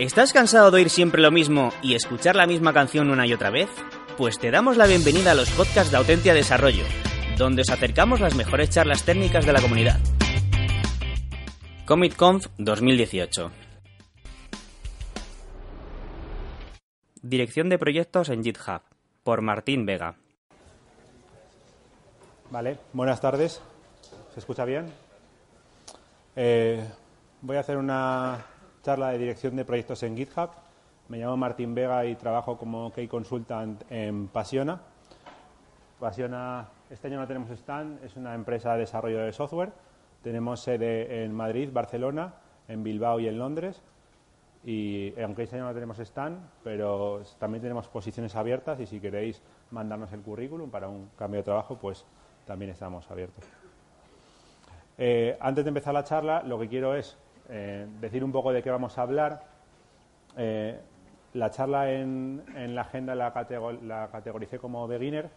¿Estás cansado de oír siempre lo mismo y escuchar la misma canción una y otra vez? Pues te damos la bienvenida a los podcasts de Autentia Desarrollo, donde os acercamos las mejores charlas técnicas de la comunidad. CommitConf 2018 Dirección de proyectos en GitHub, por Martín Vega. Vale, buenas tardes. ¿Se escucha bien? Eh, voy a hacer una charla de dirección de proyectos en GitHub. Me llamo Martín Vega y trabajo como Key Consultant en Pasiona. Pasiona, este año no tenemos stand, es una empresa de desarrollo de software. Tenemos sede en Madrid, Barcelona, en Bilbao y en Londres. Y aunque este año no tenemos stand, pero también tenemos posiciones abiertas y si queréis mandarnos el currículum para un cambio de trabajo, pues también estamos abiertos. Eh, antes de empezar la charla, lo que quiero es eh, decir un poco de qué vamos a hablar. Eh, la charla en, la agenda la, la, categoricé como beginner,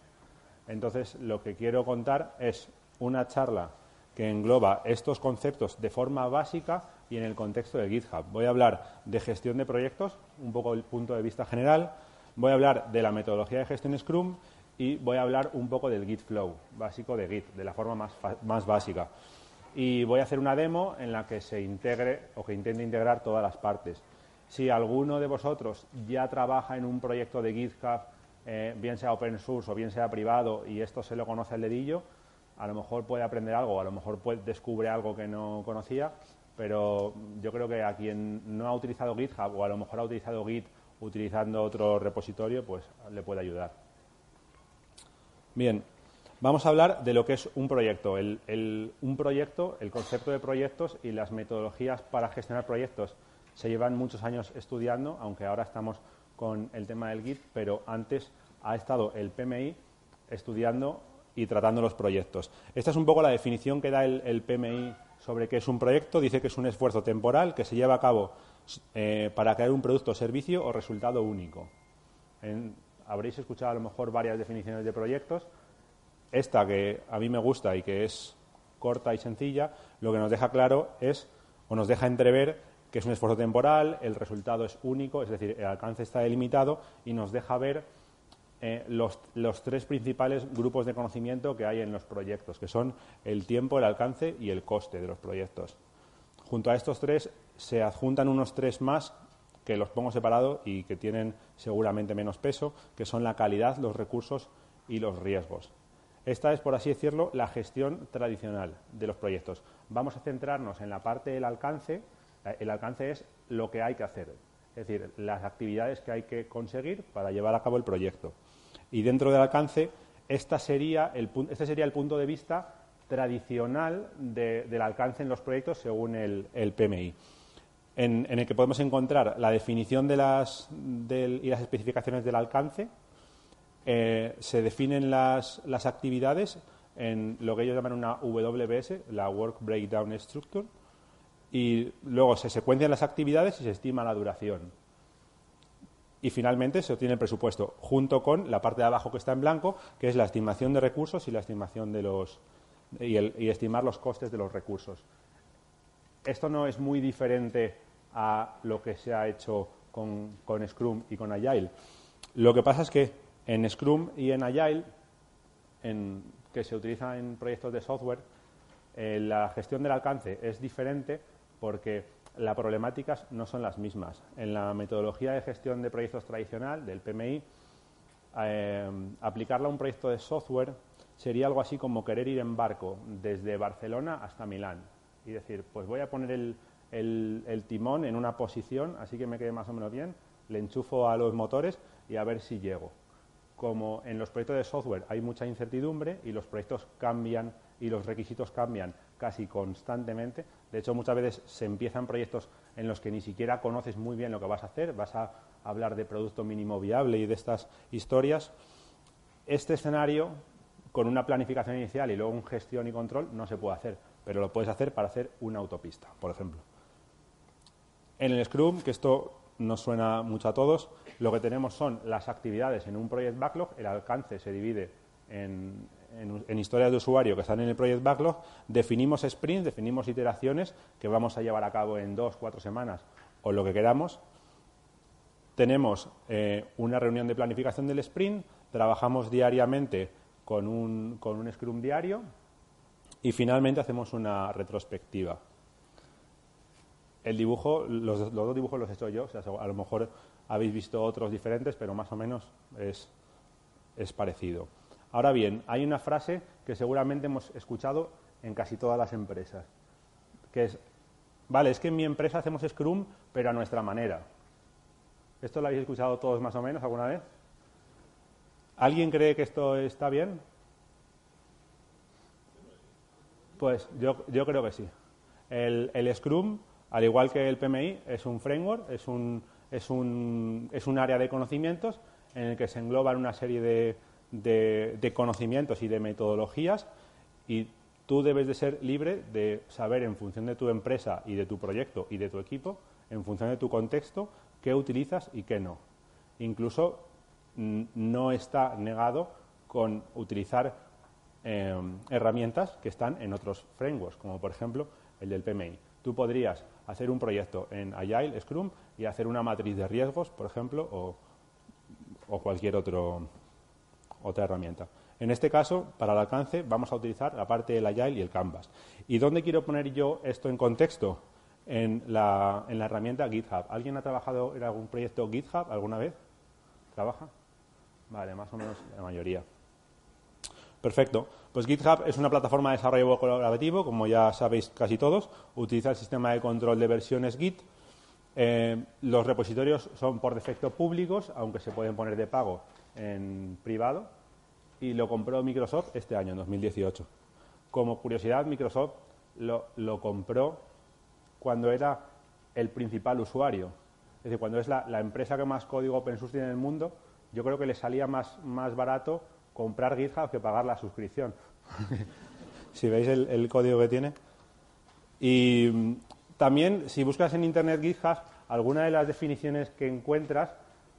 entonces lo que quiero contar es una charla que engloba estos conceptos de forma básica y en el contexto de GitHub. Voy a hablar de gestión de proyectos, un poco el punto de vista general, voy a hablar de la metodología de gestión Scrum y voy a hablar un poco del Git Flow básico de Git, de la forma más, más básica y voy a hacer una demo en la que se integre o que intente integrar todas las partes. Si alguno de vosotros ya trabaja en un proyecto de GitHub, eh, bien sea open source o bien sea privado, y esto se lo conoce al dedillo, a lo mejor puede aprender algo, a lo mejor descubre algo que no conocía, pero yo creo que a quien no ha utilizado GitHub o a lo mejor ha utilizado Git utilizando otro repositorio, pues le puede ayudar. Bien, Vamos a hablar de lo que es un proyecto. El, un proyecto, el concepto de proyectos y las metodologías para gestionar proyectos se llevan muchos años estudiando, aunque ahora estamos con el tema del Git, pero antes ha estado el PMI estudiando y tratando los proyectos. Esta es un poco la definición que da el, PMI sobre qué es un proyecto. Dice que es un esfuerzo temporal que se lleva a cabo eh, para crear un producto, servicio o resultado único. habréis escuchado a lo mejor varias definiciones de proyectos esta que a mí me gusta y que es corta y sencilla, lo que nos deja claro es, o nos deja entrever, que es un esfuerzo temporal, el resultado es único, es decir, el alcance está delimitado y nos deja ver eh, los, los, tres principales grupos de conocimiento que hay en los proyectos, que son el tiempo, el alcance y el coste de los proyectos. Junto a estos tres se adjuntan unos tres más que los pongo separados y que tienen seguramente menos peso, que son la calidad, los recursos y los riesgos. Esta es, por así decirlo, la gestión tradicional de los proyectos. Vamos a centrarnos en la parte del alcance. Eh, el alcance es lo que hay que hacer, es decir, las actividades que hay que conseguir para llevar a cabo el proyecto. Y dentro del alcance, esta sería el, este sería el punto de vista tradicional del alcance en los proyectos según el, PMI, en, el que podemos encontrar la definición de las, y las especificaciones del alcance, eh, se definen las, actividades en lo que ellos llaman una WBS, la Work Breakdown Structure, y luego se secuencian las actividades y se estima la duración. Y finalmente se obtiene el presupuesto, junto con la parte de abajo que está en blanco, que es la estimación de recursos y la estimación de los y, estimar los costes de los recursos. Esto no es muy diferente a lo que se ha hecho con, con Scrum y con Agile. Lo que pasa es que en Scrum y en Agile, que se utiliza en proyectos de software, eh, la gestión del alcance es diferente porque las problemáticas no son las mismas. En la metodología de gestión de proyectos tradicional, del PMI, eh, aplicarla a un proyecto de software sería algo así como querer ir en barco desde Barcelona hasta Milán y decir, pues voy a poner el timón en una posición, así que me quede más o menos bien, le enchufo a los motores y a ver si llego como en los proyectos de software hay mucha incertidumbre y los proyectos cambian y los requisitos cambian casi constantemente. De hecho, muchas veces se empiezan proyectos en los que ni siquiera conoces muy bien lo que vas a hacer, vas a hablar de producto mínimo viable y de estas historias. Este escenario, con una planificación inicial y luego un gestión y control, no se puede hacer, pero lo puedes hacer para hacer una autopista, por ejemplo. En el Scrum, que esto nos suena mucho a todos, lo que tenemos son las actividades en un Project Backlog, el alcance se divide en, en, historias de usuario que están en el Project Backlog, definimos sprints, definimos iteraciones que vamos a llevar a cabo en dos, cuatro semanas o lo que queramos. Tenemos eh, una reunión de planificación del sprint, trabajamos diariamente con un, con un Scrum diario. Y finalmente hacemos una retrospectiva. El dibujo, los, dos dibujos los he hecho yo, a lo mejor habéis visto otros diferentes, pero más o menos es, es parecido. Ahora bien, hay una frase que seguramente hemos escuchado en casi todas las empresas, que es, vale, es que en mi empresa hacemos Scrum, pero a nuestra manera. ¿Esto lo habéis escuchado todos más o menos alguna vez? ¿Alguien cree que esto está bien? Pues yo, yo creo que sí. El, el, Scrum, al igual que el PMI, es un framework, es un, es un, es un área de conocimientos en el que se engloban una serie de, de, conocimientos y de metodologías y tú debes de ser libre de saber en función de tu empresa y de tu proyecto y de tu equipo, en función de tu contexto, qué utilizas y qué no. Incluso no está negado con utilizar em, herramientas que están en otros frameworks, como por ejemplo el del PMI. Tú podrías hacer un proyecto en Agile, Scrum, y hacer una matriz de riesgos, por ejemplo, o, o cualquier otro, otra herramienta. En este caso, para el alcance, vamos a utilizar la parte del Agile y el Canvas. ¿Y dónde quiero poner yo esto en contexto? En la, en la herramienta GitHub. ¿Alguien ha trabajado en algún proyecto GitHub alguna vez? ¿Trabaja? Vale, más o menos la mayoría. Perfecto. Pues GitHub es una plataforma de desarrollo colaborativo, como ya sabéis casi todos. Utiliza el sistema de control de versiones Git. Eh, los repositorios son por defecto públicos, aunque se pueden poner de pago en privado y lo compró Microsoft este año, en 2018. Como curiosidad, Microsoft lo, lo compró cuando era el principal usuario. Es decir, cuando es la, empresa que más código open source tiene en el mundo, yo creo que le salía más, más barato comprar GitHub que pagar la suscripción. si veis el, código que tiene. Y mm, también, si buscas en Internet GitHub, algunas de las definiciones que encuentras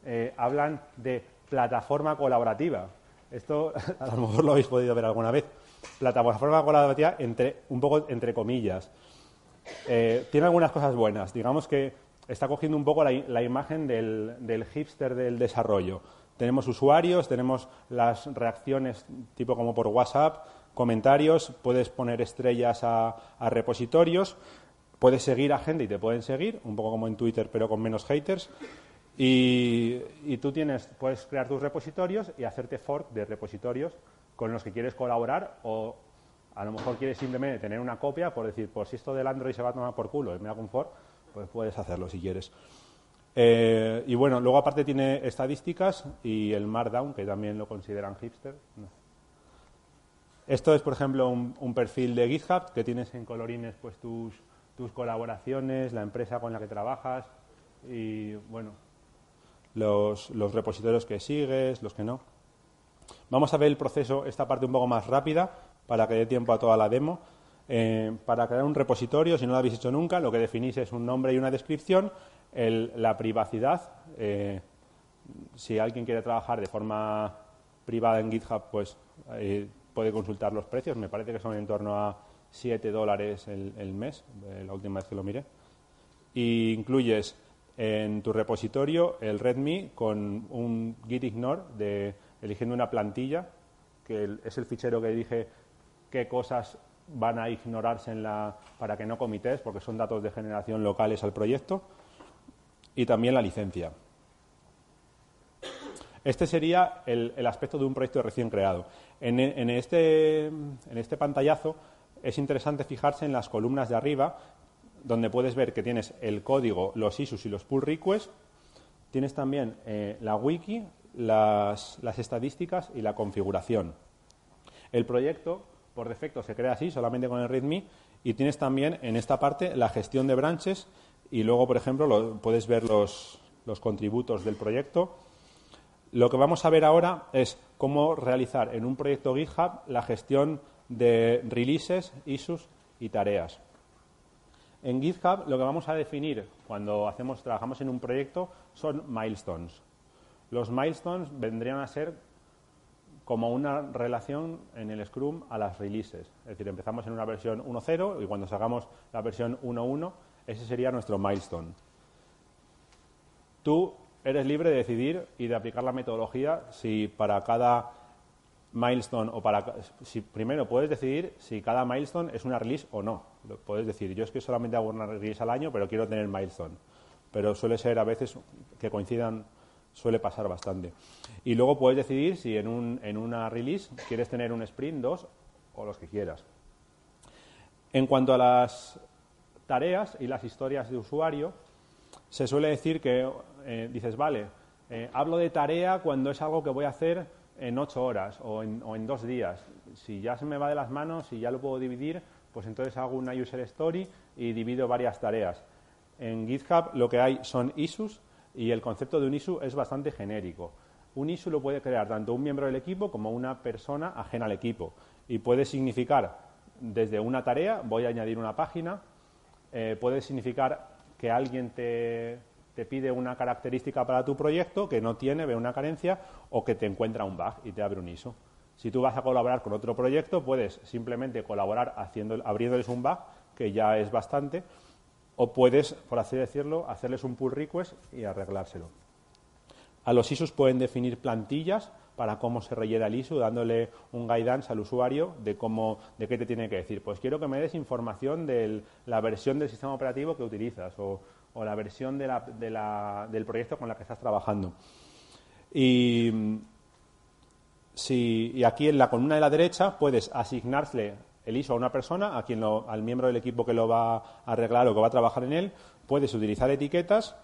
eh, hablan de plataforma colaborativa. Esto a lo mejor lo habéis podido ver alguna vez. Plataforma colaborativa entre, un poco entre comillas. Eh, tiene algunas cosas buenas. Digamos que está cogiendo un poco la, imagen del, hipster del desarrollo. Tenemos usuarios, tenemos las reacciones tipo como por WhatsApp, comentarios, puedes poner estrellas a, repositorios, puedes seguir a gente y te pueden seguir, un poco como en Twitter pero con menos haters. Y, tú tienes, puedes crear tus repositorios y hacerte fork de repositorios con los que quieres colaborar o a lo mejor quieres simplemente tener una copia por decir, pues si esto del Android se va a tomar por culo y me hago un fork, pues puedes hacerlo si quieres. Eh, y bueno, luego aparte tiene estadísticas y el Markdown, que también lo consideran hipster. Esto es, por ejemplo, un, perfil de GitHub que tienes en colorines pues tus, tus colaboraciones, la empresa con la que trabajas y bueno, los, repositorios que sigues, los que no. Vamos a ver el proceso, esta parte un poco más rápida, para que dé tiempo a toda la demo. Eh, para crear un repositorio, si no lo habéis hecho nunca, lo que definís es un nombre y una descripción, la privacidad. Eh, si alguien quiere trabajar de forma privada en GitHub, pues eh, puede consultar los precios. Me parece que son en torno a 7 dólares el, el mes, la última vez que lo miré. Y incluyes en tu repositorio el README con un git ignore de eligiendo una plantilla, que es el fichero que dije qué cosas van a ignorarse en la, para que no comites, porque son datos de generación locales al proyecto, y también la licencia. Este sería el, aspecto de un proyecto recién creado. En, en, este, en este pantallazo es interesante fijarse en las columnas de arriba, donde puedes ver que tienes el código, los issues y los pull requests. Tienes también eh, la wiki, las, estadísticas y la configuración. El proyecto, por defecto, se crea así, solamente con el README, y tienes también en esta parte la gestión de branches, y luego, por ejemplo, puedes ver los, los contributos del proyecto. Lo que vamos a ver ahora es cómo realizar en un proyecto GitHub la gestión de releases, issues y tareas. En GitHub lo que vamos a definir cuando hacemos, trabajamos en un proyecto son milestones. Los milestones vendrían a ser como una relación en el Scrum a las releases. Es decir, empezamos en una versión 1.0 y cuando sacamos la versión 1.1, ese sería nuestro milestone. Tú eres libre de decidir y de aplicar la metodología si para cada milestone o para si primero puedes decidir si cada milestone es una release o no. Lo puedes decir, yo es que solamente hago una release al año, pero quiero tener milestone. Pero suele ser a veces que coincidan, suele pasar bastante. Y luego puedes decidir si en, un, en una release quieres tener un sprint, dos o los que quieras. En cuanto a las tareas y las historias de usuario, se suele decir que eh, dices, vale, eh, hablo de tarea cuando es algo que voy a hacer en ocho horas o en, dos días. Si ya se me va de las manos, y ya lo puedo dividir, pues entonces hago una user story y divido varias tareas. En GitHub lo que hay son issues y el concepto de un issue es bastante genérico. Un issue lo puede crear tanto un miembro del equipo como una persona ajena al equipo y puede significar desde una tarea, voy a añadir una página, eh, puede significar que alguien te, te pide una característica para tu proyecto que no tiene, ve una carencia o que te encuentra un bug y te abre un ISO. Si tú vas a colaborar con otro proyecto, puedes simplemente colaborar haciendo, abriéndoles un bug, que ya es bastante, o puedes, por así decirlo, hacerles un pull request y arreglárselo. A los ISOs pueden definir plantillas para cómo se rellena el ISO, dándole un guidance al usuario de cómo, de qué te tiene que decir. Pues quiero que me des información de la versión del sistema operativo que utilizas o, la versión del proyecto con la que estás trabajando. Y, si, y aquí en la columna de la derecha puedes asignarle el ISO a una persona, a quien al miembro del equipo que lo va a arreglar o que va a trabajar en él, puedes utilizar etiquetas.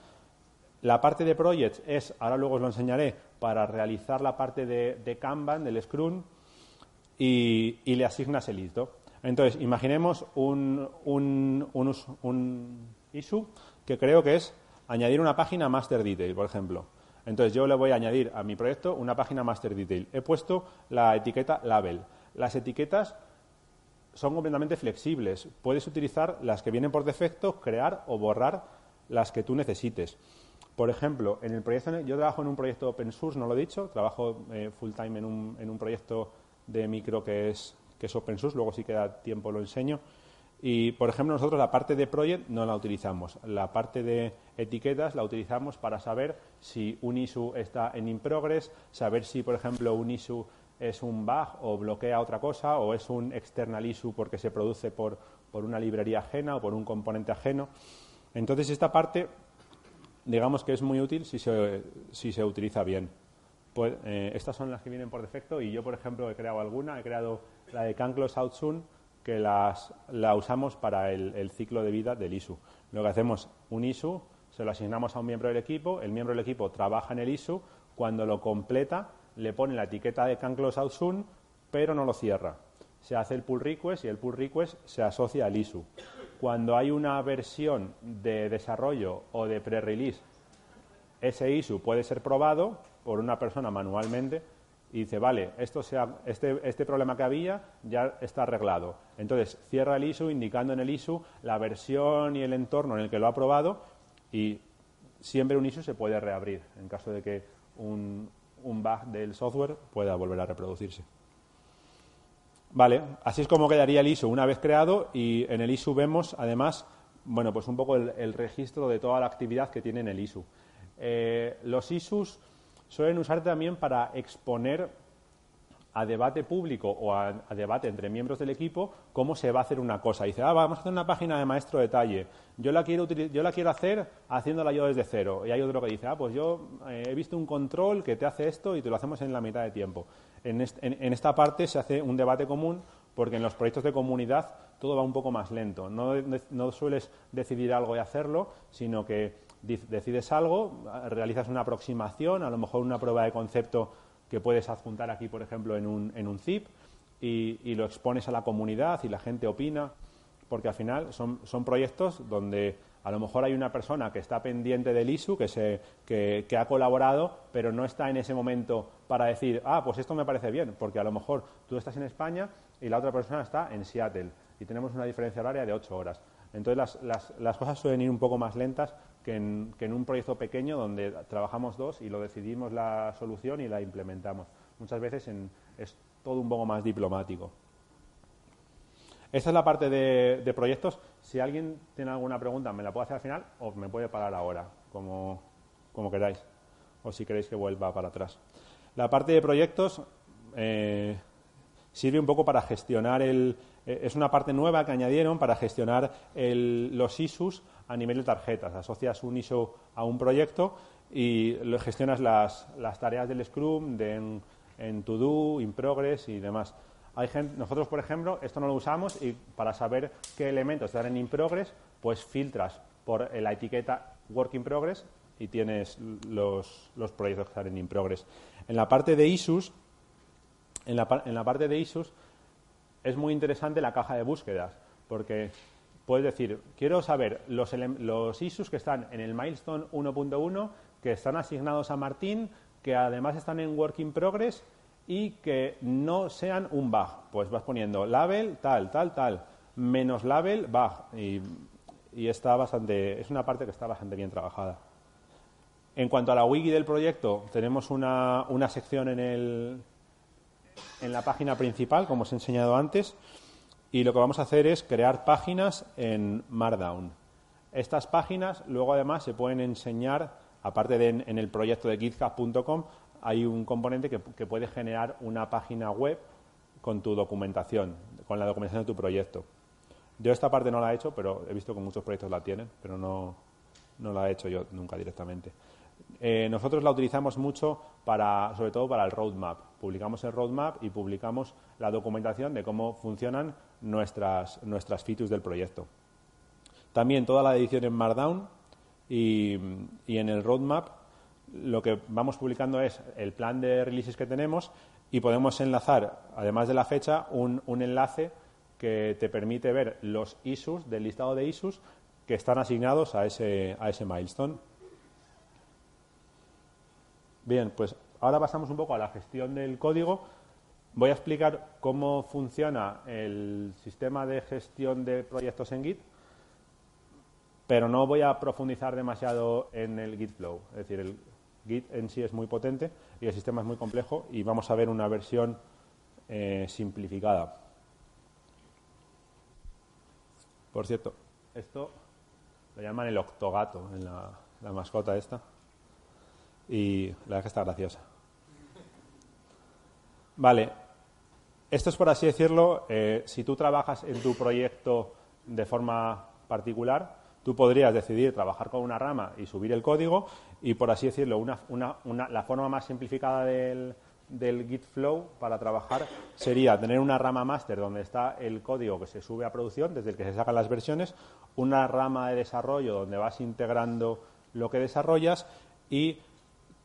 La parte de projects es, ahora luego os lo enseñaré, para realizar la parte de, Kanban, del Scrum, y, le asignas el ISO. Entonces, imaginemos un, un issue que creo que es añadir una página master detail, por ejemplo. Entonces yo le voy a añadir a mi proyecto una página master detail. He puesto la etiqueta label. Las etiquetas son completamente flexibles. Puedes utilizar las que vienen por defecto, crear o borrar las que tú necesites. Por ejemplo, en el proyecto, yo trabajo en un proyecto open source, no lo he dicho, trabajo eh, full time en un, en un, proyecto de micro que es, que es open source, luego si queda tiempo lo enseño. Y, por ejemplo, nosotros la parte de project no la utilizamos. La parte de etiquetas la utilizamos para saber si un issue está en in progress, saber si, por ejemplo, un issue es un bug o bloquea otra cosa o es un external issue porque se produce por, por una librería ajena o por un componente ajeno. Entonces, esta parte, digamos que es muy útil si se, si se utiliza bien. Pues, eh, estas son las que vienen por defecto y yo, por ejemplo, he creado alguna. He creado la de Can Close Out Soon, que las, la usamos para el, ciclo de vida del ISU. Lo que hacemos, un ISU, se lo asignamos a un miembro del equipo, el miembro del equipo trabaja en el ISU, cuando lo completa le pone la etiqueta de can close out soon, pero no lo cierra. Se hace el pull request y el pull request se asocia al ISU. Cuando hay una versión de desarrollo o de pre-release, ese ISU puede ser probado por una persona manualmente y dice, vale, esto sea, este, este problema que había ya está arreglado. Entonces cierra el ISU indicando en el ISU la versión y el entorno en el que lo ha probado y siempre un ISU se puede reabrir en caso de que un, un bug del software pueda volver a reproducirse. Vale, así es como quedaría el ISU una vez creado y en el ISU vemos además, bueno, pues un poco el, registro de toda la actividad que tiene en el ISU. Eh, los ISUs suelen usar también para exponer a debate público o a, debate entre miembros del equipo cómo se va a hacer una cosa. Dice, ah, vamos a hacer una página de maestro detalle. Yo la quiero, yo la quiero hacer haciéndola yo desde cero. Y hay otro que dice, ah, pues yo eh, he visto un control que te hace esto y te lo hacemos en la mitad de tiempo. En, esta parte se hace un debate común porque en los proyectos de comunidad todo va un poco más lento. No, no sueles decidir algo y hacerlo, sino que decides algo, realizas una aproximación, a lo mejor una prueba de concepto que puedes adjuntar aquí, por ejemplo, en un, en un zip y, lo expones a la comunidad y la gente opina, porque al final son, son proyectos donde A lo mejor hay una persona que está pendiente del ISU, que, se, que, ha colaborado, pero no está en ese momento para decir, ah, pues esto me parece bien, porque a lo mejor tú estás en España y la otra persona está en Seattle y tenemos una diferencia horaria de ocho horas. Entonces las, las, las, cosas suelen ir un poco más lentas que en, que en un proyecto pequeño donde trabajamos dos y lo decidimos la solución y la implementamos. Muchas veces es todo un poco más diplomático. Esta es la parte de, proyectos. Si alguien tiene alguna pregunta, me la puede hacer al final o me puede parar ahora, como, queráis. O si queréis que vuelva para atrás. La parte de proyectos eh, sirve un poco para gestionar el. Eh, es una parte nueva que añadieron para gestionar los ISUs a nivel de tarjetas. Asocias un ISO a un proyecto y gestionas las, tareas del Scrum de, en, en To Do, In Progress y demás. Hay gente, nosotros, por ejemplo, esto no lo usamos y para saber qué elementos están en in progress, pues filtras por la etiqueta work in progress y tienes los, proyectos que están en in progress. En la parte de issues, en la, en la parte de issues es muy interesante la caja de búsquedas, porque puedes decir, quiero saber los, issues que están en el milestone 1.1, que están asignados a Martín, que además están en work in progress y que no sean un bug. Pues vas poniendo label, tal, tal, tal, menos label, bug. Y, está bastante, es una parte que está bastante bien trabajada. En cuanto a la wiki del proyecto, tenemos una, una sección en, el, en la página principal, como os he enseñado antes, y lo que vamos a hacer es crear páginas en Markdown. Estas páginas luego además se pueden enseñar, aparte de en, el proyecto de github.com, hay un componente que, puede generar una página web con tu documentación, con la documentación de tu proyecto. Yo esta parte no la he hecho, pero he visto que muchos proyectos la tienen, pero no, no la he hecho yo nunca directamente. Eh, nosotros la utilizamos mucho para, sobre todo para el roadmap. Publicamos el roadmap y publicamos la documentación de cómo funcionan nuestras, nuestras features del proyecto. También toda la edición en Markdown y, y en el roadmap lo que vamos publicando es el plan de releases que tenemos y podemos enlazar, además de la fecha, un, enlace que te permite ver los issues del listado de issues que están asignados a ese, a ese milestone. Bien, pues ahora pasamos un poco a la gestión del código. Voy a explicar cómo funciona el sistema de gestión de proyectos en Git, pero no voy a profundizar demasiado en el Git Flow. Es decir, el, Git en sí es muy potente y el sistema es muy complejo y vamos a ver una versión eh, simplificada. Por cierto, esto lo llaman el octogato en la, mascota esta y la verdad que está graciosa. Vale, esto es por así decirlo, eh, si tú trabajas en tu proyecto de forma particular, Tú podrías decidir trabajar con una rama y subir el código y, por así decirlo, la forma más simplificada del, Git Flow para trabajar sería tener una rama master donde está el código que se sube a producción, desde el que se sacan las versiones, una rama de desarrollo donde vas integrando lo que desarrollas y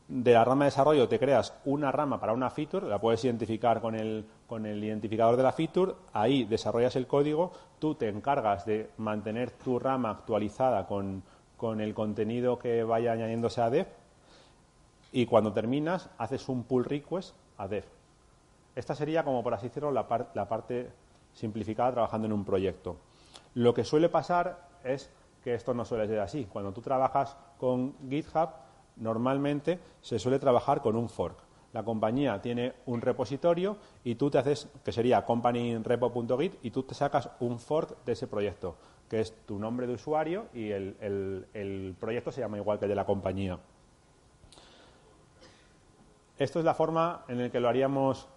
de la rama de desarrollo te creas una rama para una feature, la puedes identificar con el, con el identificador de la feature, ahí desarrollas el código, tú te encargas de mantener tu rama actualizada con, el contenido que vaya añadiéndose a dev y cuando terminas haces un pull request a dev. Esta sería, como por así decirlo, la, la parte simplificada trabajando en un proyecto. Lo que suele pasar es que esto no suele ser así. Cuando tú trabajas con GitHub, normalmente se suele trabajar con un fork. La compañía tiene un repositorio y tú te haces, que sería companyrepo.git, y tú te sacas un fork de ese proyecto, que es tu nombre de usuario y el, proyecto se llama igual que el de la compañía. Esto es la forma en la que lo haríamos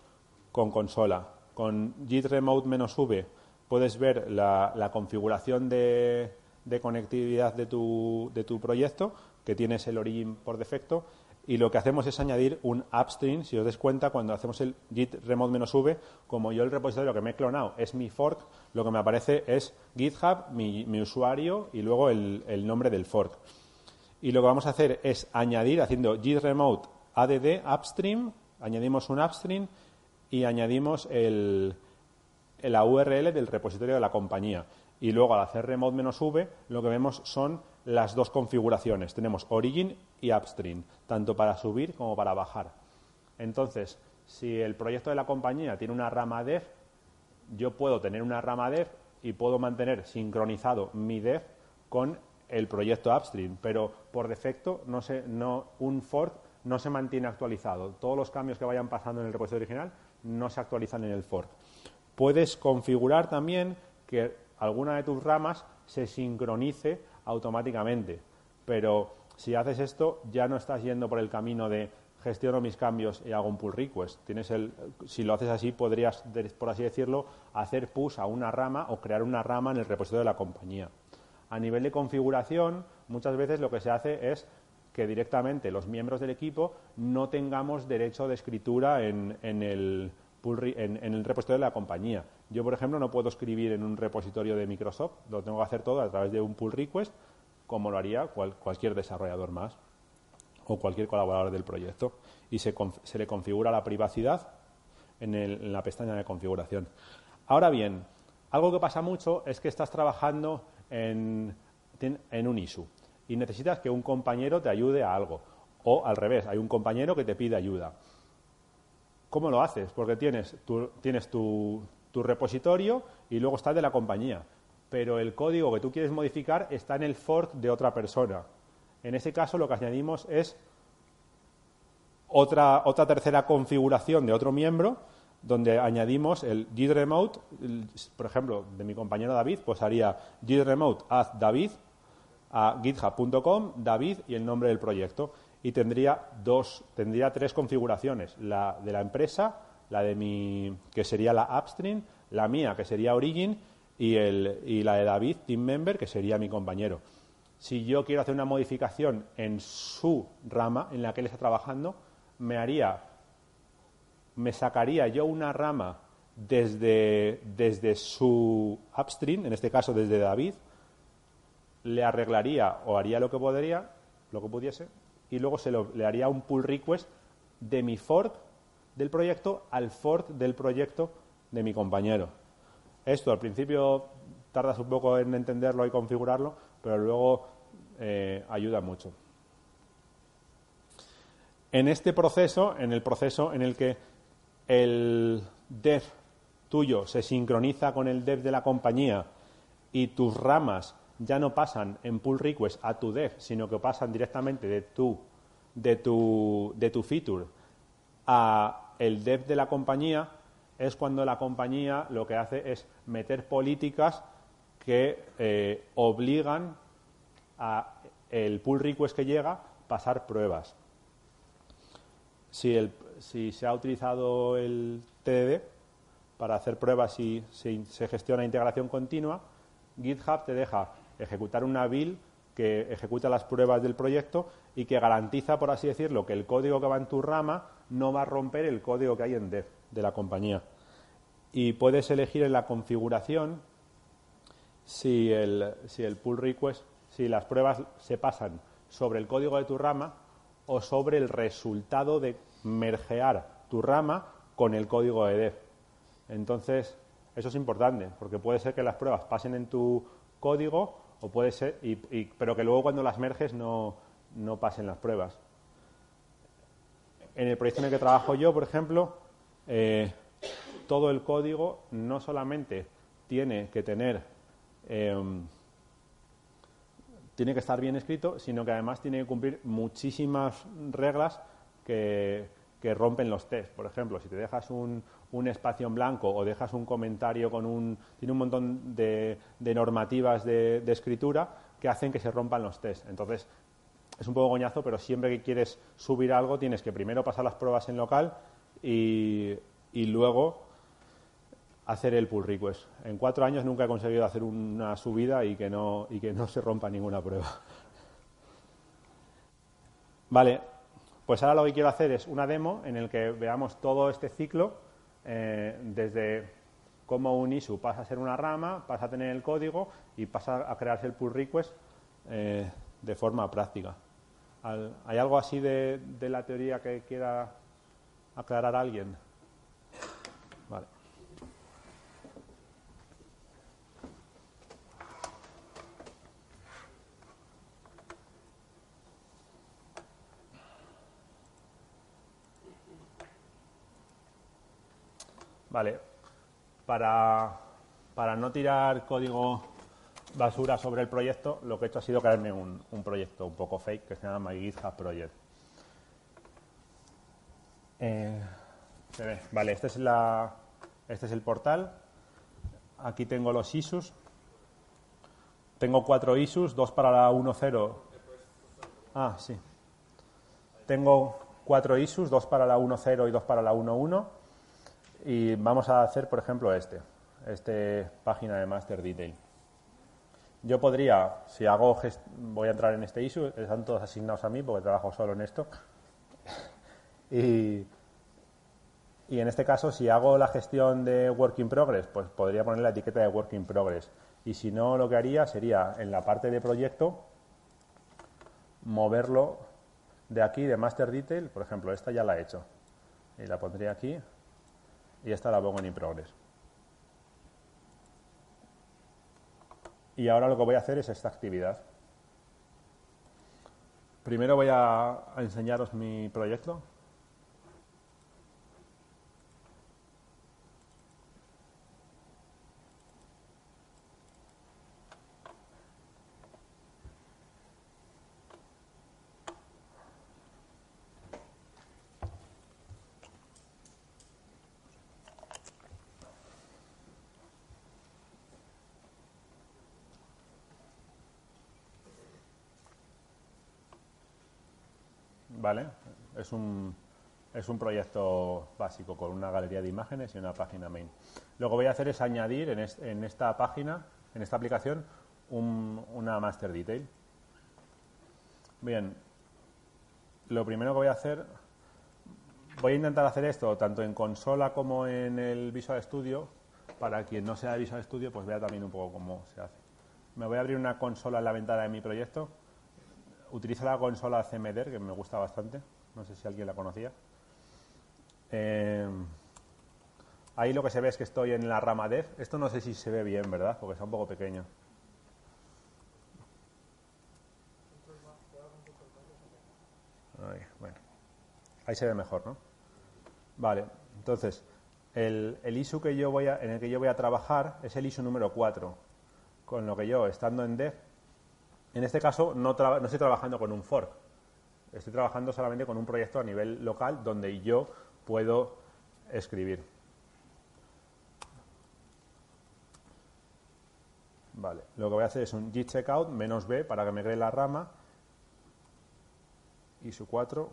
con consola. Con Git Remote-V puedes ver la, configuración de, conectividad de tu, de tu proyecto que tienes el origin por defecto y lo que hacemos es añadir un upstream, si os des cuenta, cuando hacemos el git remote-v, como yo el repositorio que me he clonado es mi fork, lo que me aparece es GitHub, mi, usuario y luego el, nombre del fork. Y lo que vamos a hacer es añadir, haciendo git remote add upstream, añadimos un upstream y añadimos el, la URL del repositorio de la compañía. Y luego al hacer remote-v, lo que vemos son las dos configuraciones. Tenemos origin y upstream, tanto para subir como para bajar. Entonces, si el proyecto de la compañía tiene una rama dev, yo puedo tener una rama dev y puedo mantener sincronizado mi dev con el proyecto upstream, pero por defecto no se, no, un fork no se mantiene actualizado. Todos los cambios que vayan pasando en el repositorio original no se actualizan en el fork. Puedes configurar también que alguna de tus ramas se sincronice automáticamente, pero si haces esto ya no estás yendo por el camino de gestiono mis cambios y hago un pull request. Tienes el, si lo haces así, podrías, por así decirlo, hacer push a una rama o crear una rama en el repositorio de la compañía. A nivel de configuración, muchas veces lo que se hace es que directamente los miembros del equipo no tengamos derecho de escritura en, el, en, el repositorio de la compañía. Yo, por ejemplo, no puedo escribir en un repositorio de Microsoft, lo tengo que hacer todo a través de un pull request, como lo haría cualquier desarrollador más o cualquier colaborador del proyecto. Y se, le configura la privacidad en, en la pestaña de configuración. Ahora bien, algo que pasa mucho es que estás trabajando en, un issue y necesitas que un compañero te ayude a algo. O al revés, hay un compañero que te pide ayuda. ¿Cómo lo haces? Porque tienes, tu, tienes tu, tu repositorio y luego está el de la compañía. Pero el código que tú quieres modificar está en el fork de otra persona. En ese caso lo que añadimos es otra, otra tercera configuración de otro miembro donde añadimos el git remote, por ejemplo, de mi compañero David, pues haría git remote add David a github.com, David y el nombre del proyecto. Y tendría dos, tendría tres configuraciones, la de la empresa, la de mi, que sería la upstream, la mía, que sería origin, y, el, y la de David, team member, que sería mi compañero. Si yo quiero hacer una modificación en su rama en la que él está trabajando, me haría me sacaría yo una rama desde, desde su upstream, en este caso desde David, le arreglaría o haría lo que podría, lo que pudiese, y luego se le haría un pull request de mi fork del proyecto al fork del proyecto de mi compañero. Esto al principio tardas un poco en entenderlo y configurarlo, pero luego eh, ayuda mucho. En este proceso, en el proceso en el que el dev tuyo se sincroniza con el dev de la compañía y tus ramas ya no pasan en pull request a tu dev, sino que pasan directamente de tu, de tu, de tu feature a el dev de la compañía, es cuando la compañía lo que hace es meter políticas que eh, obligan a el pull request que llega pasar pruebas. Si se ha utilizado el TDD para hacer pruebas y si se gestiona integración continua, GitHub te deja ejecutar una build que ejecuta las pruebas del proyecto y que garantiza, por así decirlo, que el código que va en tu rama no va a romper el código que hay en dev de la compañía. Y puedes elegir en la configuración si el, si el pull request, si las pruebas se pasan sobre el código de tu rama o sobre el resultado de mergear tu rama con el código de dev. Entonces, eso es importante, porque puede ser que las pruebas pasen en tu código, o puede ser, y, pero que luego cuando las merges no, no pasen las pruebas. En el proyecto en el que trabajo yo, por ejemplo, eh, todo el código no solamente tiene que tener em, tiene que estar bien escrito, sino que además tiene que cumplir muchísimas reglas que, rompen los test. Por ejemplo, si te dejas un, espacio en blanco o dejas un comentario con un... tiene un montón de, normativas de, escritura que hacen que se rompan los test. Entonces, es un poco goñazo, pero siempre que quieres subir algo tienes que primero pasar las pruebas en local y, luego hacer el pull request. En cuatro años nunca he conseguido hacer una subida y que no, y que no se rompa ninguna prueba. Vale, pues ahora lo que quiero hacer es una demo en el que veamos todo este ciclo, eh, desde cómo un issue pasa a ser una rama, pasa a tener el código y pasa a crearse el pull request eh, de forma práctica. ¿Hay algo así de, la teoría que quiera aclarar a alguien? Vale. Vale. Para, para no tirar código basura sobre el proyecto, lo que he hecho ha sido crearme un, un proyecto un poco fake que se llama My GitHub Project. Eh. Vale, este es, la, este es el portal. Aquí tengo los issues. Tengo cuatro issues, dos para la 1.0. Ah, sí. Tengo cuatro issues, dos para la 1.0 y dos para la 1.1. Y vamos a hacer, por ejemplo, este. Este página de Master Detail. Yo podría, si hago, voy a entrar en este issue, están todos asignados a mí porque trabajo solo en esto. y, en este caso, si hago la gestión de Work in Progress, pues podría poner la etiqueta de Work in Progress. Y si no, lo que haría sería en la parte de proyecto moverlo de aquí, de Master Detail, por ejemplo, esta ya la he hecho. Y la pondría aquí y esta la pongo en in Progress. Y ahora lo que voy a hacer es esta actividad. Primero voy a, enseñaros mi proyecto. ¿vale? Es un, es un proyecto básico con una galería de imágenes y una página main. Lo que voy a hacer es añadir en, en esta página, en esta aplicación, un, una master detail. Bien, lo primero que voy a hacer, voy a intentar hacer esto tanto en consola como en el Visual Studio. Para quien no sea de Visual Studio, pues vea también un poco cómo se hace. Me voy a abrir una consola en la ventana de mi proyecto utilizo la consola CMDR, que me gusta bastante. No sé si alguien la conocía. Eh, ahí lo que se ve es que estoy en la rama dev. Esto no sé si se ve bien, ¿verdad? Porque está un poco pequeño. Ahí, se ve mejor, ¿no? Vale, entonces, el, el ISU que yo voy en el que yo voy a trabajar es el ISU número 4, con lo que yo, estando en dev, en este caso no, estoy trabajando con un fork, estoy trabajando solamente con un proyecto a nivel local donde yo puedo escribir. Vale, lo que voy a hacer es un git checkout menos b para que me cree la rama y su 4.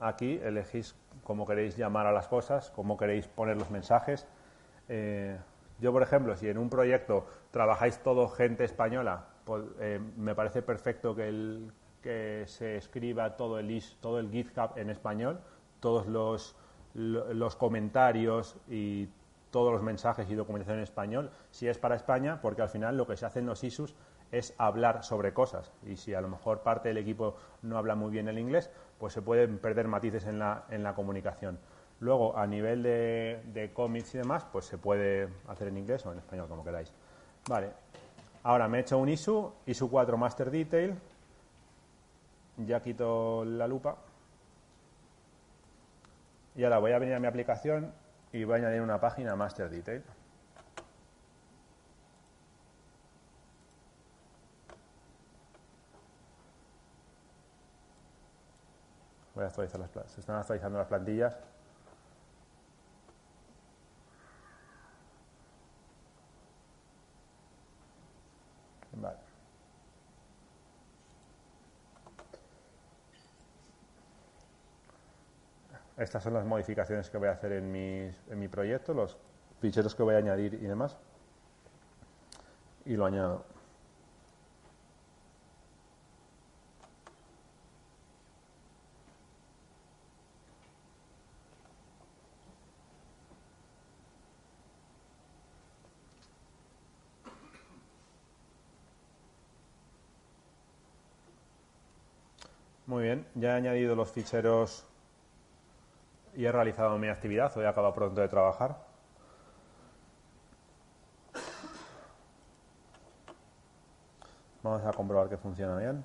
Aquí elegís cómo queréis llamar a las cosas, cómo queréis poner los mensajes. Eh, yo, por ejemplo, si en un proyecto trabajáis todo gente española, pues, eh, me parece perfecto que, el, que se escriba todo el, todo el GitHub en español, todos los, comentarios y todos los mensajes y documentación en español, si es para España, porque al final lo que se hace en los ISUs es hablar sobre cosas. Y si a lo mejor parte del equipo no habla muy bien el inglés, pues se pueden perder matices en la, en la comunicación. Luego, a nivel de, de cómics y demás, pues se puede hacer en inglés o en español, como queráis. Vale. Ahora me he hecho un ISU, ISU 4 Master Detail. Ya quito la lupa. Y ahora voy a venir a mi aplicación y voy a añadir una página Master Detail. Voy a actualizar las se están actualizando las plantillas. Estas son las modificaciones que voy a hacer en, en mi proyecto, los ficheros que voy a añadir y demás. Y lo añado. Muy bien, ya he añadido los ficheros y he realizado mi actividad, hoy he acabado pronto de trabajar. Vamos a comprobar que funciona bien.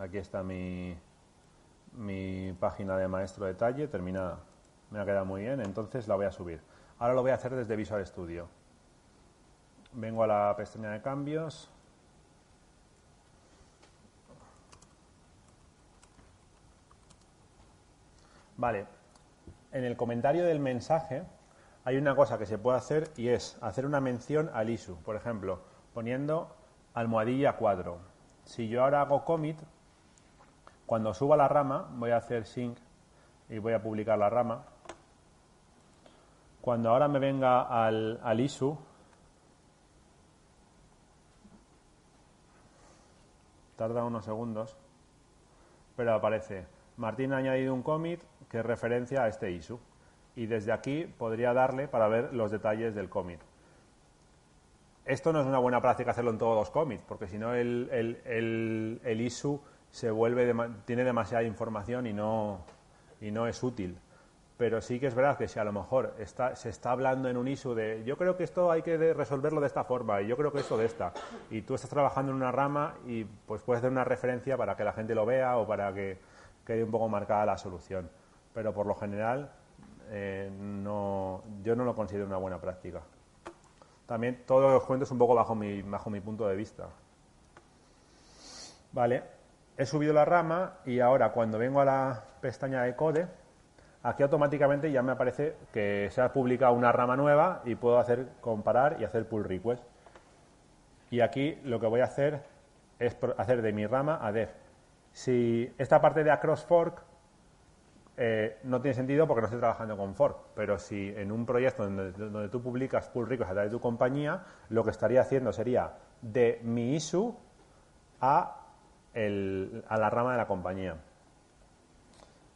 Aquí está mi, mi página de maestro detalle terminada. Me ha quedado muy bien, entonces la voy a subir. Ahora lo voy a hacer desde Visual Studio. Vengo a la pestaña de cambios. Vale, en el comentario del mensaje hay una cosa que se puede hacer y es hacer una mención al ISU. Por ejemplo, poniendo almohadilla 4. Si yo ahora hago commit, cuando suba la rama, voy a hacer sync y voy a publicar la rama. Cuando ahora me venga al, al ISU, tarda unos segundos, pero aparece, Martín ha añadido un commit que referencia a este ISU. Y desde aquí podría darle para ver los detalles del commit. Esto no es una buena práctica hacerlo en todos los commits, porque si no el, el, el, ISU se vuelve tiene demasiada información y no, y no es útil. Pero sí que es verdad que si a lo mejor está, se está hablando en un ISU de yo creo que esto hay que resolverlo de esta forma y yo creo que esto de esta, y tú estás trabajando en una rama y pues puedes hacer una referencia para que la gente lo vea o para que quede un poco marcada la solución. Pero por lo general eh, no, yo no lo considero una buena práctica. También todo lo que es un poco bajo mi, bajo mi punto de vista. Vale, he subido la rama y ahora cuando vengo a la pestaña de code, aquí automáticamente ya me aparece que se ha publicado una rama nueva y puedo hacer comparar y hacer pull request. Y aquí lo que voy a hacer es hacer de mi rama a dev. Si esta parte de across fork eh, no tiene sentido porque no estoy trabajando con fork, pero si en un proyecto donde, tú publicas pull requests a través de tu compañía, lo que estaría haciendo sería de mi issue a, a la rama de la compañía.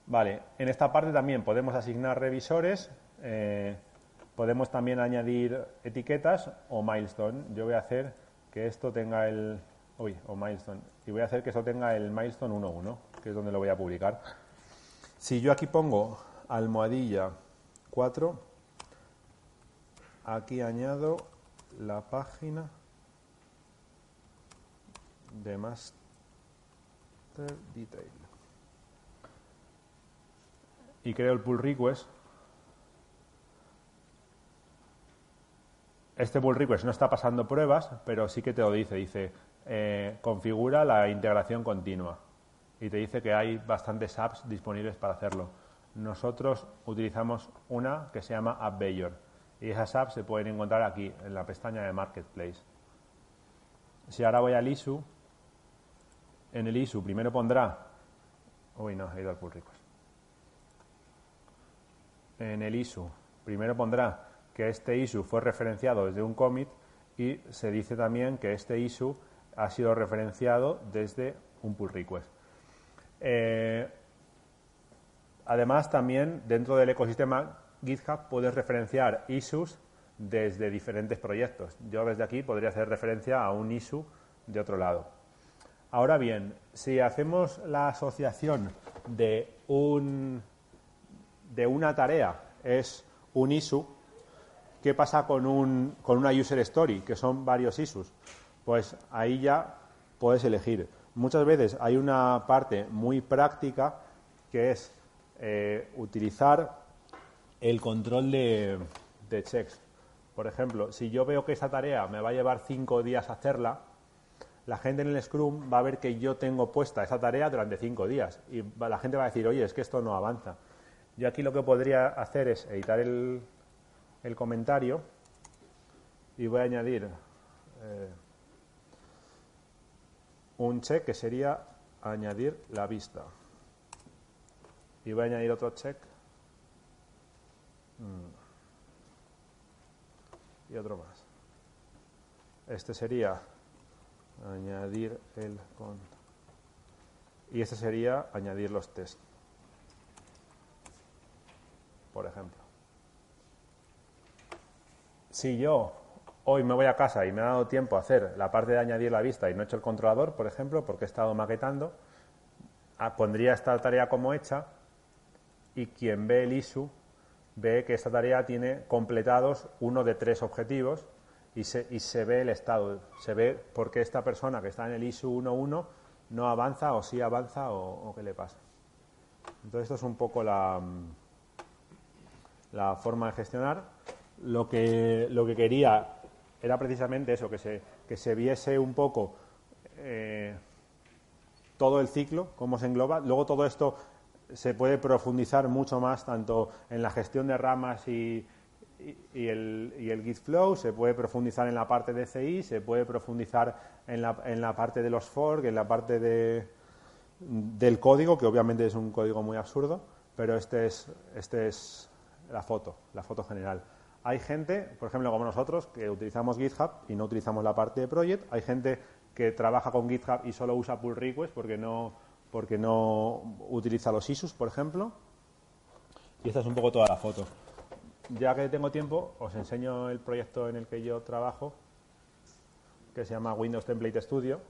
Vale, en esta parte también podemos asignar revisores, eh, podemos también añadir etiquetas o milestone. Yo voy a hacer que esto tenga el... Uy, o milestone. Y voy a hacer que esto tenga el milestone 1.1, que es donde lo voy a publicar. Si yo aquí pongo almohadilla 4, aquí añado la página de Master Detail. Y creo el pull request. Este pull request no está pasando pruebas, pero sí que te lo dice. Dice, eh, configura la integración continua y te dice que hay bastantes apps disponibles para hacerlo. Nosotros utilizamos una que se llama AppBayor y esas apps se pueden encontrar aquí en la pestaña de Marketplace. Si ahora voy al ISU, en el ISU primero pondrá. Uy, no, he ido al pull request. En el ISU primero pondrá que este ISU fue referenciado desde un commit y se dice también que este ISU ha sido referenciado desde un pull request. Eh, además, también dentro del ecosistema GitHub puedes referenciar issues desde diferentes proyectos. Yo desde aquí podría hacer referencia a un issue de otro lado. Ahora bien, si hacemos la asociación de, un, de una tarea es un issue, ¿qué pasa con, un, con una user story, que son varios issues? Pues ahí ya puedes elegir muchas veces hay una parte muy práctica que es eh, utilizar el control de, checks. Por ejemplo, si yo veo que esa tarea me va a llevar cinco días hacerla, la gente en el Scrum va a ver que yo tengo puesta esa tarea durante cinco días y la gente va a decir, oye, es que esto no avanza. Yo aquí lo que podría hacer es editar el, comentario y voy a añadir eh, un check que sería añadir la vista. Y voy a añadir otro check. Mm. Y otro más. Este sería añadir el. Y este sería añadir los test. Por ejemplo. Si yo hoy me voy a casa y me ha dado tiempo a hacer la parte de añadir la vista y no he hecho el controlador, por ejemplo, porque he estado maquetando, ah, pondría esta tarea como hecha y quien ve el ISU ve que esta tarea tiene completados uno de tres objetivos y se, y se ve el estado, se ve por qué esta persona que está en el ISU 1.1 no avanza o sí avanza o, qué le pasa. Entonces esto es un poco la, la forma de gestionar. Lo que, lo que quería era precisamente eso, que se, que se viese un poco eh, todo el ciclo, cómo se engloba. Luego todo esto se puede profundizar mucho más tanto en la gestión de ramas y, y, el, y el Git Flow, se puede profundizar en la parte de CI, se puede profundizar en la, en la parte de los fork, en la parte de, del código, que obviamente es un código muy absurdo, pero este es, este es la foto, la foto general. Hay gente, por ejemplo, como nosotros, que utilizamos GitHub y no utilizamos la parte de project. Hay gente que trabaja con GitHub y solo usa pull request porque no, porque no utiliza los issues, por ejemplo. Y esta es un poco toda la foto. Ya que tengo tiempo, os enseño el proyecto en el que yo trabajo, que se llama Windows Template Studio.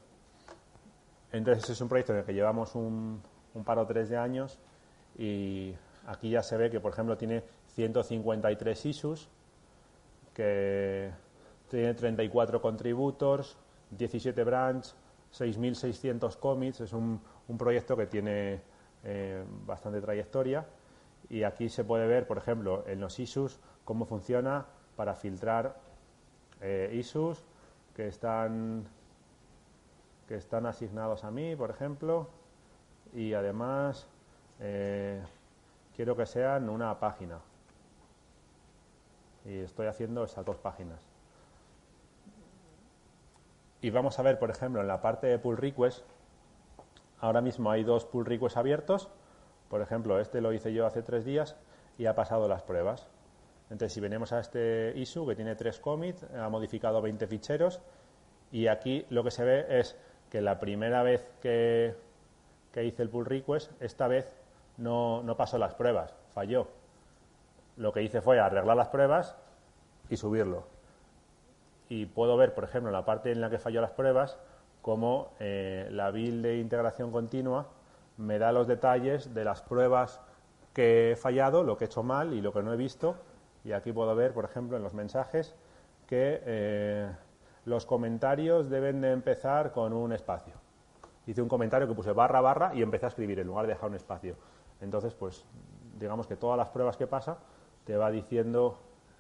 Entonces es un proyecto en el que llevamos un, un par o tres de años y aquí ya se ve que, por ejemplo, tiene 153 issues, que tiene 34 contributors, 17 branch, 6.600 commits. Es un, proyecto que tiene eh, bastante trayectoria y aquí se puede ver, por ejemplo, en los issues cómo funciona para filtrar eh, issues que están que están asignados a mí, por ejemplo, y además eh, quiero que sean una página. Y estoy haciendo esas dos páginas. Y vamos a ver, por ejemplo, en la parte de pull request, ahora mismo hay dos pull requests abiertos por ejemplo, este lo hice yo hace tres días y ha pasado las pruebas. Entonces, si venimos a este issue que tiene tres commits, ha modificado 20 ficheros y aquí lo que se ve es que la primera vez que, hice el pull request, esta vez no, no pasó las pruebas, falló. Lo que hice fue arreglar las pruebas y subirlo. Y puedo ver, por ejemplo, la parte en la que falló las pruebas, como eh, la build de integración continua me da los detalles de las pruebas que he fallado, lo que he hecho mal y lo que no he visto. Y aquí puedo ver, por ejemplo, en los mensajes que eh, los comentarios deben de empezar con un espacio. Hice un comentario que puse barra barra y empecé a escribir en lugar de dejar un espacio. Entonces, pues digamos que todas las pruebas que pasa te va diciendo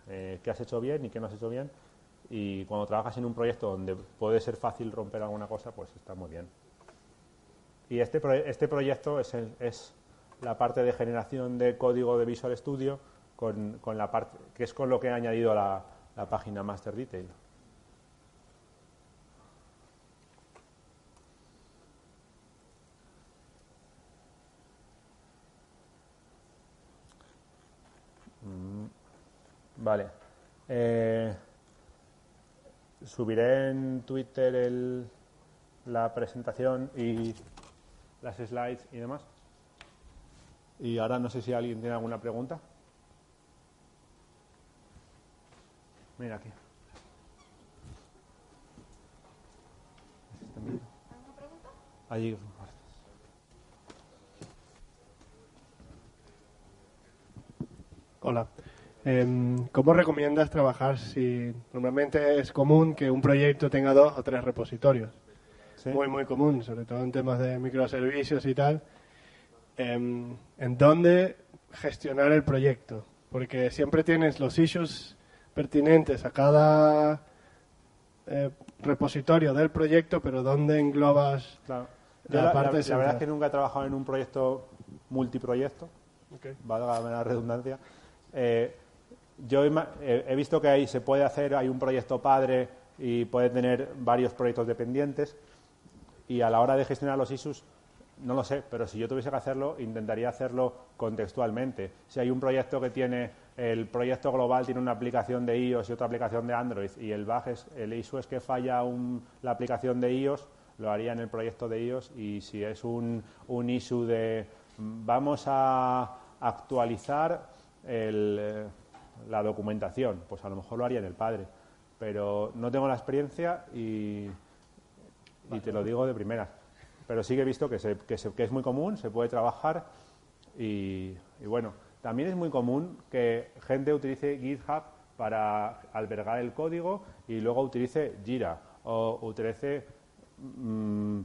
eh, qué has hecho bien y qué no has hecho bien. Y cuando trabajas en un proyecto donde puede ser fácil romper alguna cosa, pues está muy bien. Y este, este proyecto es, es, la parte de generación de código de Visual Studio con, con la parte, que es con lo que he añadido la, la página Master Detail. Mm, vale. Eh, subiré en Twitter el, la presentación y las slides y demás. Y ahora no sé si alguien tiene alguna pregunta. Mira aquí. ¿Alguna pregunta? Allí. Hola. Em, ¿Cómo recomiendas trabajar si normalmente es común que un proyecto tenga dos o tres repositorios? Muy, muy común, sobre todo en temas de microservicios y tal, em, en dónde gestionar el proyecto. Porque siempre tienes los issues pertinentes a cada eh, repositorio del proyecto, pero dónde englobas la, parte la, la, verdad es que nunca he trabajado en un proyecto multiproyecto, okay. valga la redundancia. Eh, yo he, visto que ahí se puede hacer, hay un proyecto padre y puede tener varios proyectos dependientes y a la hora de gestionar los issues, no lo sé, pero si yo tuviese que hacerlo, intentaría hacerlo contextualmente. Si hay un proyecto que tiene, el proyecto global tiene una aplicación de iOS y otra aplicación de Android, y el bug es, el issue es que falla la aplicación de iOS, lo haría en el proyecto de iOS, y si es un, un issue de vamos a actualizar eh, la documentación, pues a lo mejor lo haría en el padre. Pero no tengo la experiencia y y te lo digo de primera. Pero sí que he visto que, que, es muy común, se puede trabajar y, bueno, también es muy común que gente utilice GitHub para albergar el código y luego utilice Jira o utilice mm,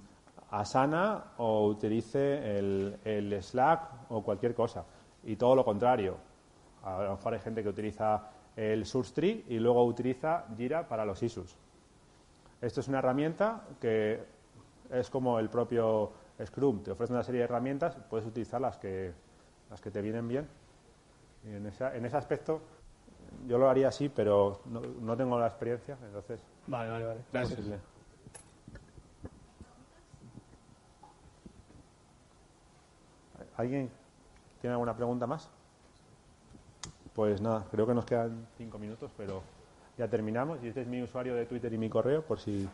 Asana o utilice el, el Slack o cualquier cosa. Y todo lo contrario. A lo mejor hay gente que utiliza el Source Tree y luego utiliza Jira para los issues. Esto es una herramienta que es como el propio Scrum, te ofrece una serie de herramientas, puedes utilizar las que, las que te vienen bien. Y en, en ese aspecto yo lo haría así, pero no, tengo la experiencia, entonces... Vale, vale, vale. Gracias. ¿Alguien tiene alguna pregunta más? Pues nada, creo que nos quedan cinco minutos, pero ya terminamos. Y este es mi usuario de Twitter y mi correo, por si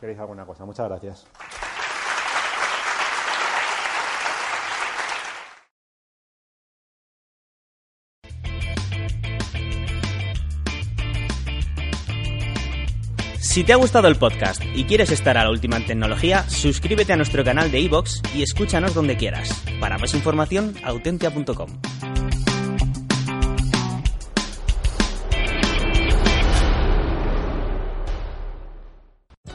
queréis alguna cosa. Muchas gracias. Si te ha gustado el podcast y quieres estar a la última en tecnología, suscríbete a nuestro canal de iVoox y escúchanos donde quieras. Para más información, autentia.com.